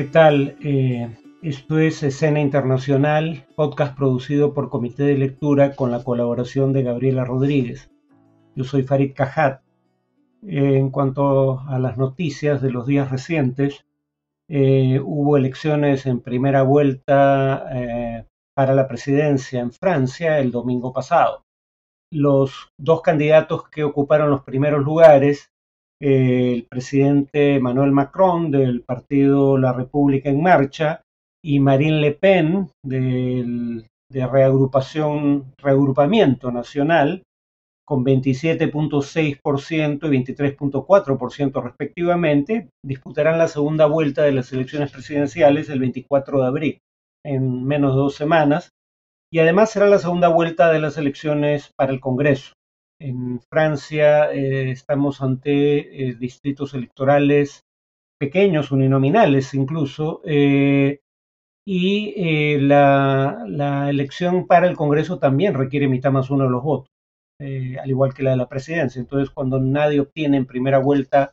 ¿Qué tal? Eh, esto es Escena Internacional, podcast producido por Comité de Lectura con la colaboración de Gabriela Rodríguez. Yo soy Farid Cajat. Eh, en cuanto a las noticias de los días recientes, eh, hubo elecciones en primera vuelta para la presidencia en Francia el domingo pasado. Los dos candidatos que ocuparon los primeros lugares el presidente Manuel Macron del partido La República en Marcha y Marine Le Pen del, de reagrupación, reagrupamiento nacional con 27.6% y 23.4% respectivamente, disputarán la segunda vuelta de las elecciones presidenciales el 24 de abril, en menos de dos semanas, y además será la segunda vuelta de las elecciones para el Congreso. En Francia eh, estamos ante eh, distritos electorales pequeños, uninominales incluso, eh, y la, la, elección para el Congreso también requiere mitad más uno de los votos, al igual que la de la presidencia. Entonces, cuando nadie obtiene en primera vuelta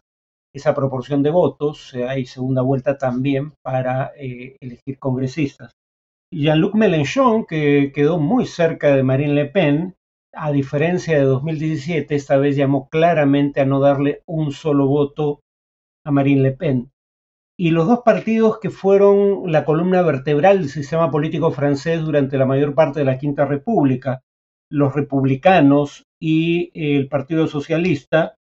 esa proporción de votos, hay segunda vuelta también para elegir congresistas. Jean-Luc Mélenchon, que quedó muy cerca de Marine Le Pen, a diferencia de 2017, esta vez llamó claramente a no darle un solo voto a Marine Le Pen. Y los dos partidos que fueron la columna vertebral del sistema político francés durante la mayor parte de la Quinta República, los republicanos y el Partido Socialista,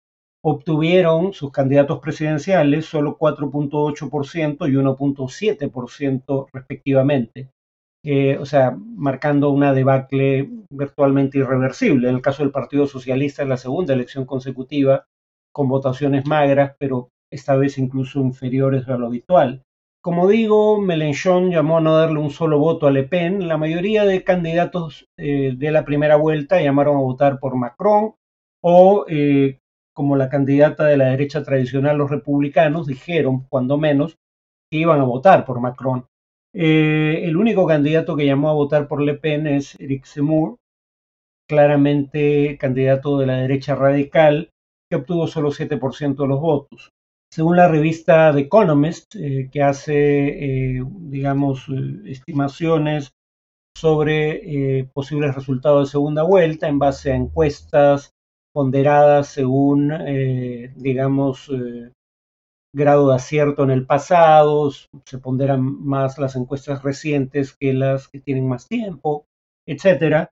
obtuvieron sus candidatos presidenciales solo 4.8% y 1.7% respectivamente. O sea, marcando una debacle virtualmente irreversible. En el caso del Partido Socialista, en la segunda elección consecutiva, con votaciones magras, pero esta vez incluso inferiores a lo habitual. Como digo, Mélenchon llamó a no darle un solo voto a Le Pen. La mayoría de candidatos eh, de la primera vuelta llamaron a votar por Macron o, eh, como la candidata de la derecha tradicional, los republicanos, dijeron, cuando menos, que iban a votar por Macron. Eh, el único candidato que llamó a votar por Le Pen es Eric Zemmour, claramente candidato de la derecha radical, que obtuvo solo 7% de los votos. Según la revista The Economist, eh, que hace, eh, digamos, estimaciones sobre posibles resultados de segunda vuelta en base a encuestas ponderadas según, digamos, grado de acierto en el pasado, se ponderan más las encuestas recientes que las que tienen más tiempo, etcétera,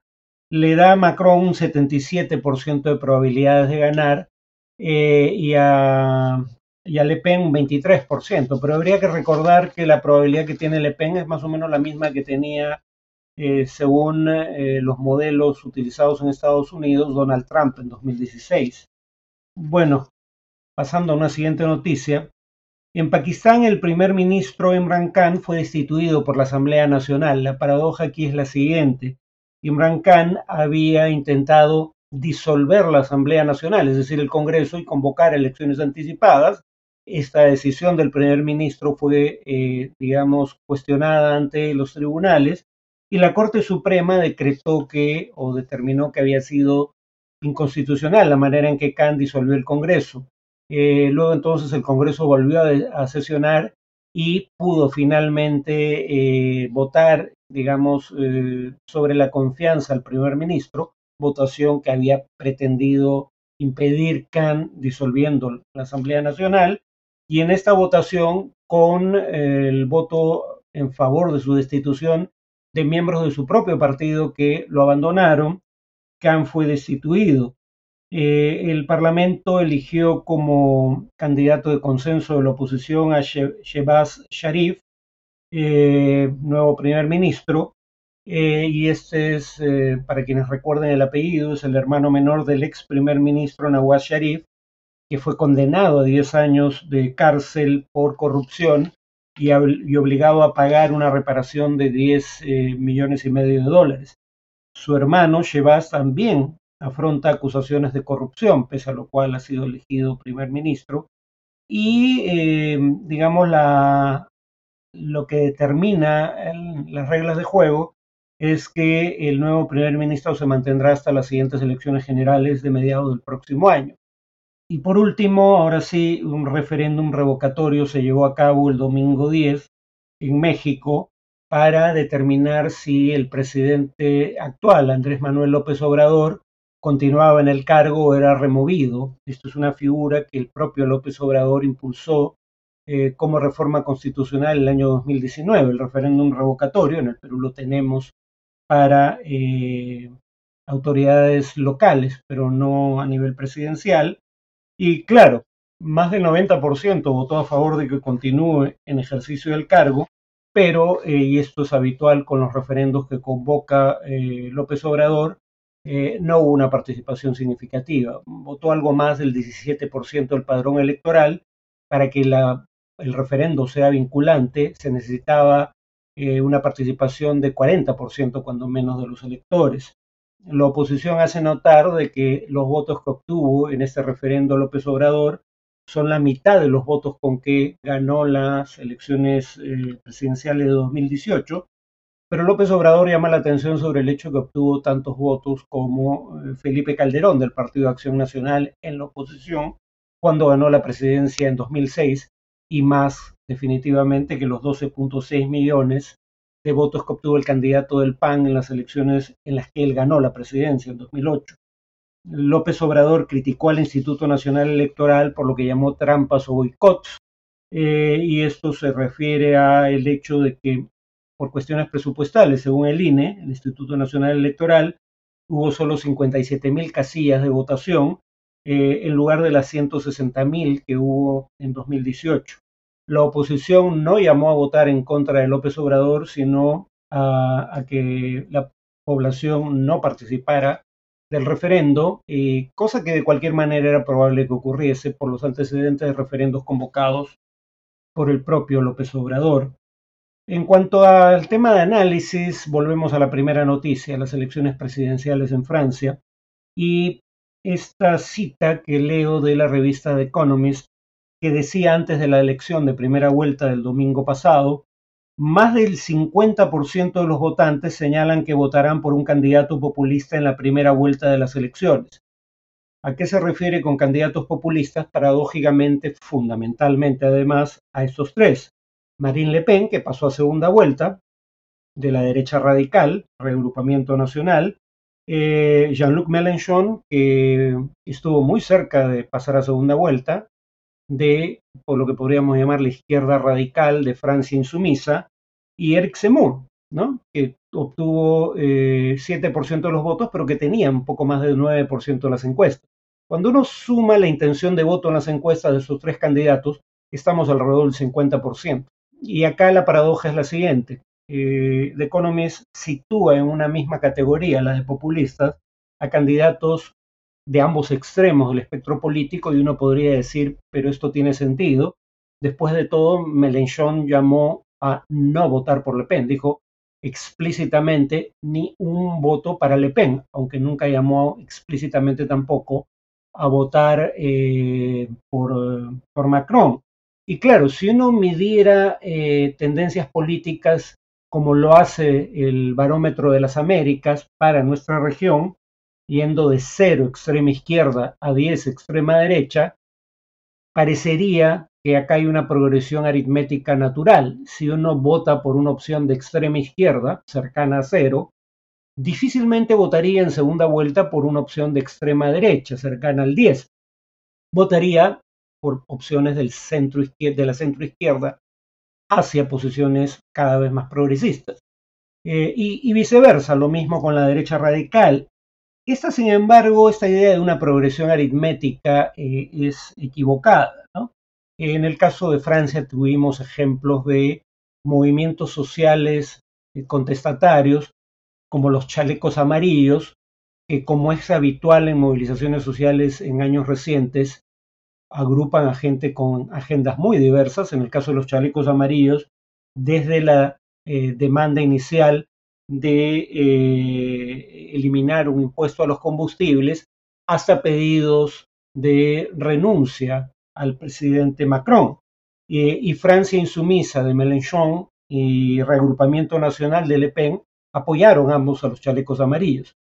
le da a Macron un 77% de probabilidades de ganar eh, y, a, Le Pen un 23%, pero habría que recordar que la probabilidad que tiene Le Pen es más o menos la misma que tenía eh, según eh, los modelos utilizados en Estados Unidos Donald Trump en 2016. Bueno, pasando a una siguiente noticia, en Pakistán, el primer ministro Imran Khan fue destituido por la Asamblea Nacional. La paradoja aquí es la siguiente. Imran Khan había intentado disolver la Asamblea Nacional, es decir, el Congreso, y convocar elecciones anticipadas. Esta decisión del primer ministro fue, eh, digamos, cuestionada ante los tribunales y la Corte Suprema decretó que o determinó que había sido inconstitucional la manera en que Khan disolvió el Congreso. Eh, luego entonces el Congreso volvió a, sesionar y pudo finalmente eh, votar, digamos, eh, sobre la confianza al primer ministro, votación que había pretendido impedir Khan disolviendo la Asamblea Nacional. Y en esta votación, con el voto en favor de su destitución de miembros de su propio partido que lo abandonaron, Khan fue destituido. Eh, el Parlamento eligió como candidato de consenso de la oposición a Shehbaz Sharif, eh, nuevo primer ministro, eh, y este es, para quienes recuerden el apellido, es el hermano menor del ex primer ministro Nawaz Sharif, que fue condenado a 10 años de cárcel por corrupción y, obligado a pagar una reparación de 10 millones y medio de dólares. Su hermano Shehbaz también afronta acusaciones de corrupción, pese a lo cual ha sido elegido primer ministro. Y, eh, digamos, la, lo que determina las reglas de juego es que el nuevo primer ministro se mantendrá hasta las siguientes elecciones generales de mediados del próximo año. Y por último, ahora sí, un referéndum revocatorio se llevó a cabo el domingo 10 en México para determinar si el presidente actual, Andrés Manuel López Obrador, continuaba en el cargo o era removido. Esto es una figura que el propio López Obrador impulsó eh, como reforma constitucional en el año 2019, el referéndum revocatorio, en el Perú lo tenemos para eh, autoridades locales, pero no a nivel presidencial. Y claro, más del 90% votó a favor de que continúe en ejercicio del cargo, pero, eh, y esto es habitual con los referendos que convoca López Obrador, no hubo una participación significativa. Votó algo más del 17% del padrón electoral para que la el referendo sea vinculante, se necesitaba eh, una participación de 40% cuando menos de los electores. La oposición hace notar de que los votos que obtuvo en este referendo López Obrador son la mitad de los votos con que ganó las elecciones eh, presidenciales de 2018, pero López Obrador llama la atención sobre el hecho que obtuvo tantos votos como eh, Felipe Calderón del Partido de Acción Nacional en la oposición cuando ganó la presidencia en 2006 y más definitivamente que los 12.6 millones de votos que obtuvo el candidato del PAN en las elecciones en las que él ganó la presidencia en 2008. López Obrador criticó al Instituto Nacional Electoral por lo que llamó trampas o boicots, eh, y esto se refiere al hecho de que por cuestiones presupuestales, según el INE, el Instituto Nacional Electoral, hubo solo 57 mil casillas de votación eh, en lugar de las 160 mil que hubo en 2018 la oposición no llamó a votar en contra de López Obrador, sino a, que la población no participara del referendo, cosa que de cualquier manera era probable que ocurriese por los antecedentes de referendos convocados por el propio López Obrador. En cuanto al tema de análisis, volvemos a la primera noticia, las elecciones presidenciales en Francia, y esta cita que leo de la revista The Economist que decía antes de la elección de primera vuelta del domingo pasado, más del 50% de los votantes señalan que votarán por un candidato populista en la primera vuelta de las elecciones. ¿A qué se refiere con candidatos populistas? Paradójicamente, fundamentalmente además, a estos tres. Marine Le Pen, que pasó a segunda vuelta, de la derecha radical, reagrupamiento nacional, eh, Jean-Luc Mélenchon, que estuvo muy cerca de pasar a segunda vuelta, de, por lo que podríamos llamar la izquierda radical de Francia insumisa, y Eric Zemmour, ¿no? que obtuvo 7% eh, de los votos, pero que tenía un poco más del 9% de las encuestas. Cuando uno suma la intención de voto en las encuestas de esos tres candidatos, estamos alrededor del 50%. Y acá la paradoja es la siguiente. Eh, The Economist sitúa en una misma categoría, la de populistas, a candidatos de ambos extremos del espectro político y uno podría decir, pero esto tiene sentido. Después de todo, Mélenchon llamó a no votar por Le Pen, dijo explícitamente ni un voto para Le Pen, aunque nunca llamó explícitamente tampoco a votar eh, por, por, Macron. Y claro, si uno midiera eh, tendencias políticas como lo hace el barómetro de las Américas para nuestra región, yendo de 0 extrema izquierda a 10 extrema derecha, parecería que acá hay una progresión aritmética natural. Si uno vota por una opción de extrema izquierda, cercana a cero, difícilmente votaría en segunda vuelta por una opción de extrema derecha, cercana al 10. Votaría por opciones del centro de la centro izquierda hacia posiciones cada vez más progresistas. Eh, y, viceversa, lo mismo con la derecha radical. Esta, sin embargo, esta idea de una progresión aritmética eh, es equivocada. En el caso de Francia tuvimos ejemplos de movimientos sociales eh, contestatarios, como los chalecos amarillos, que como es habitual en movilizaciones sociales en años recientes, agrupan a gente con agendas muy diversas. En el caso de los chalecos amarillos, desde la eh, demanda inicial de eh, eliminar un impuesto a los combustibles hasta pedidos de renuncia al presidente Macron. y Francia insumisa de Mélenchon y reagrupamiento nacional de Le Pen apoyaron ambos a los chalecos amarillos.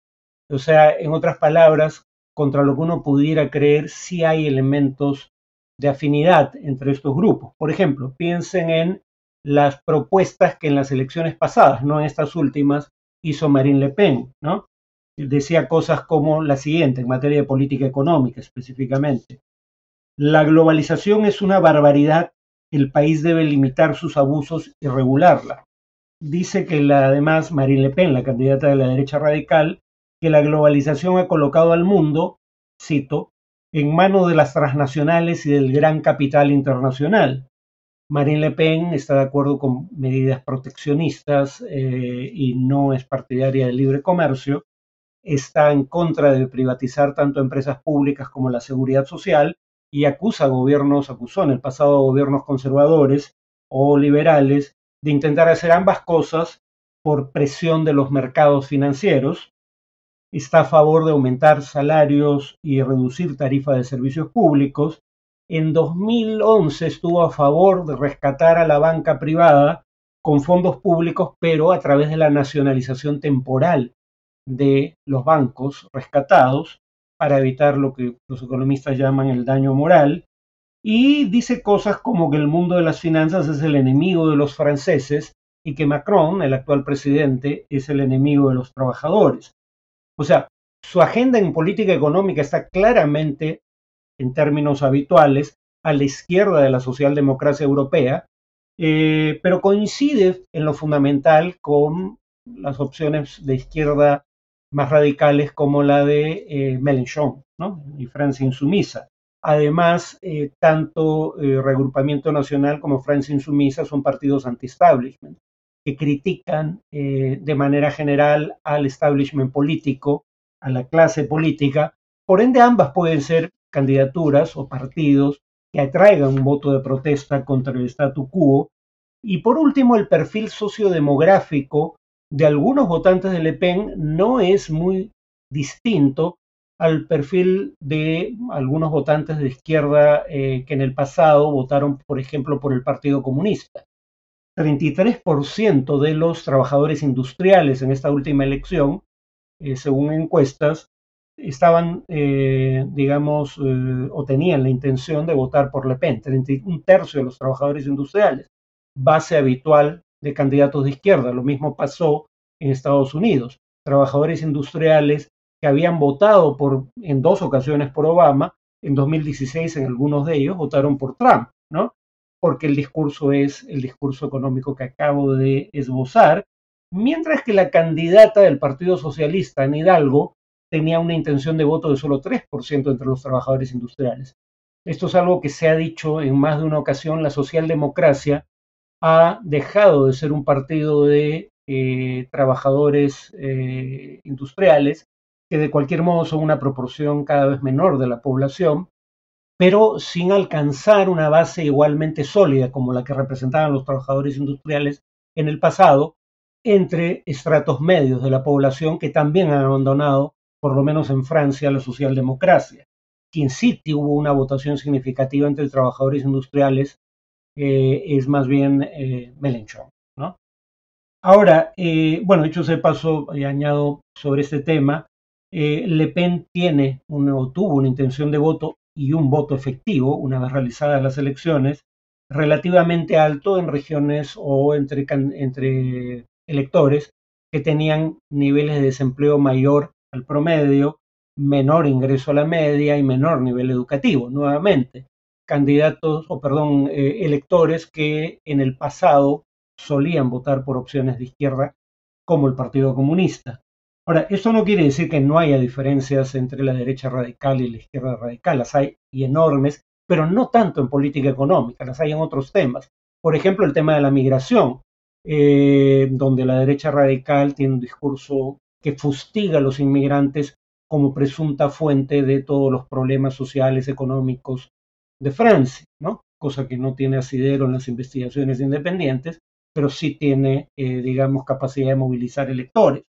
O sea, en otras palabras, contra lo que uno pudiera creer, sí hay elementos de afinidad entre estos grupos. Por ejemplo, piensen en las propuestas que en las elecciones pasadas, no en estas últimas, hizo Marine Le Pen. Decía cosas como la siguiente, en materia de política económica específicamente. La globalización es una barbaridad, el país debe limitar sus abusos y regularla. Dice que además Marine Le Pen, la candidata de la derecha radical, que la globalización ha colocado al mundo, cito, en manos de las transnacionales y del gran capital internacional. Marine Le Pen está de acuerdo con medidas proteccionistas eh, y no es partidaria del libre comercio. Está en contra de privatizar tanto empresas públicas como la seguridad social y acusa a gobiernos, acusó en el pasado a gobiernos conservadores o liberales de intentar hacer ambas cosas por presión de los mercados financieros está a favor de aumentar salarios y reducir tarifas de servicios públicos. En 2011 estuvo a favor de rescatar a la banca privada con fondos públicos, pero a través de la nacionalización temporal de los bancos rescatados para evitar lo que los economistas llaman el daño moral. Y dice cosas como que el mundo de las finanzas es el enemigo de los franceses y que Macron, el actual presidente, es el enemigo de los trabajadores. O sea, su agenda en política económica está claramente, en términos habituales, a la izquierda de la socialdemocracia europea, eh, pero coincide en lo fundamental con las opciones de izquierda más radicales como la de eh, Mélenchon y Francia Insumisa. Además, eh, tanto Reagrupamiento Nacional como Francia Insumisa son partidos anti-establishment que critican eh, de manera general al establishment político, a la clase política. Por ende, ambas pueden ser candidaturas o partidos que atraigan un voto de protesta contra el statu quo. Y por último, el perfil sociodemográfico de algunos votantes de Le Pen no es muy distinto al perfil de algunos votantes de izquierda eh, que en el pasado votaron, por ejemplo, por el Partido Comunista. 33% de los trabajadores industriales en esta última elección, eh, según encuestas, estaban, eh, digamos, eh, o tenían la intención de votar por Le Pen, un tercio de los trabajadores industriales, base habitual de candidatos de izquierda. Lo mismo pasó en Estados Unidos. Trabajadores industriales que habían votado por, en dos ocasiones por Obama, en 2016 en algunos de ellos votaron por Trump, ¿no? Porque el discurso es el discurso económico que acabo de esbozar, mientras que la candidata del Partido Socialista en Hidalgo tenía una intención de voto de solo 3% entre los trabajadores industriales. Esto es algo que se ha dicho en más de una ocasión, la socialdemocracia ha dejado de ser un partido de eh, trabajadores eh, industriales, que de cualquier modo son una proporción cada vez menor de la población, pero sin alcanzar una base igualmente sólida como la que representaban los trabajadores industriales en el pasado, entre estratos medios de la población que también han abandonado, por lo menos en Francia, la socialdemocracia. Quien sí hubo una votación significativa entre trabajadores industriales eh, es más bien eh, Mélenchon. ¿no? Ahora, eh, bueno, hecho ese paso, y añado sobre este tema, Le Pen tiene o tuvo una intención de voto y un voto efectivo, una vez realizadas las elecciones, relativamente alto en regiones o entre, entre electores que tenían niveles de desempleo mayor al promedio, menor ingreso a la media y menor nivel educativo. Nuevamente, candidatos o perdón, eh, electores que en el pasado solían votar por opciones de izquierda como el Partido Comunista. Ahora, esto no quiere decir que no haya diferencias entre la derecha radical y la izquierda radical, las hay y enormes, pero no tanto en política económica, las hay en otros temas. Por ejemplo, el tema de la migración, eh, donde la derecha radical tiene un discurso que fustiga a los inmigrantes como presunta fuente de todos los problemas sociales, económicos de Francia, ¿no? cosa que no tiene asidero en las investigaciones independientes, pero sí tiene, eh, digamos, capacidad de movilizar electores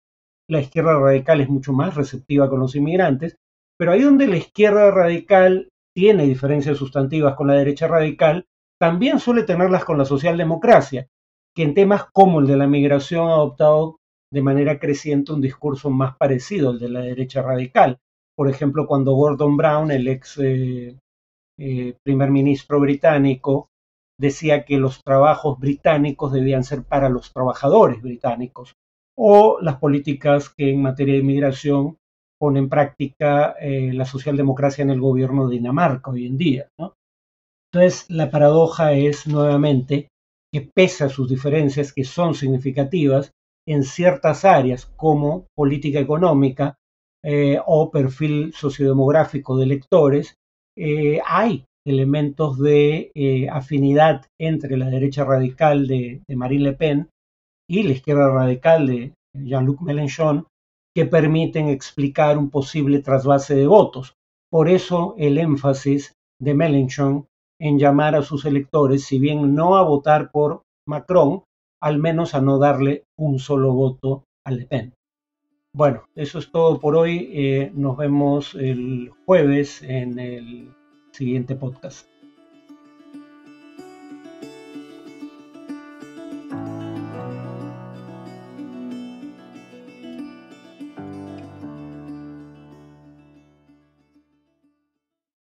la izquierda radical es mucho más receptiva con los inmigrantes, pero ahí donde la izquierda radical tiene diferencias sustantivas con la derecha radical, también suele tenerlas con la socialdemocracia, que en temas como el de la migración ha adoptado de manera creciente un discurso más parecido al de la derecha radical. Por ejemplo, cuando Gordon Brown, el ex eh, eh, primer ministro británico, decía que los trabajos británicos debían ser para los trabajadores británicos, o las políticas que en materia de inmigración pone en práctica eh, la socialdemocracia en el gobierno de Dinamarca hoy en día. Entonces, la paradoja es nuevamente que pese a sus diferencias, que son significativas, en ciertas áreas como política económica eh, o perfil sociodemográfico de electores, eh, hay elementos de afinidad entre la derecha radical de, de Marine Le Pen y la izquierda radical de Jean-Luc Mélenchon, que permiten explicar un posible trasvase de votos. Por eso el énfasis de Mélenchon en llamar a sus electores, si bien no a votar por Macron, al menos a no darle un solo voto a Le Pen. Bueno, eso es todo por hoy. Eh, nos vemos el jueves en el siguiente podcast.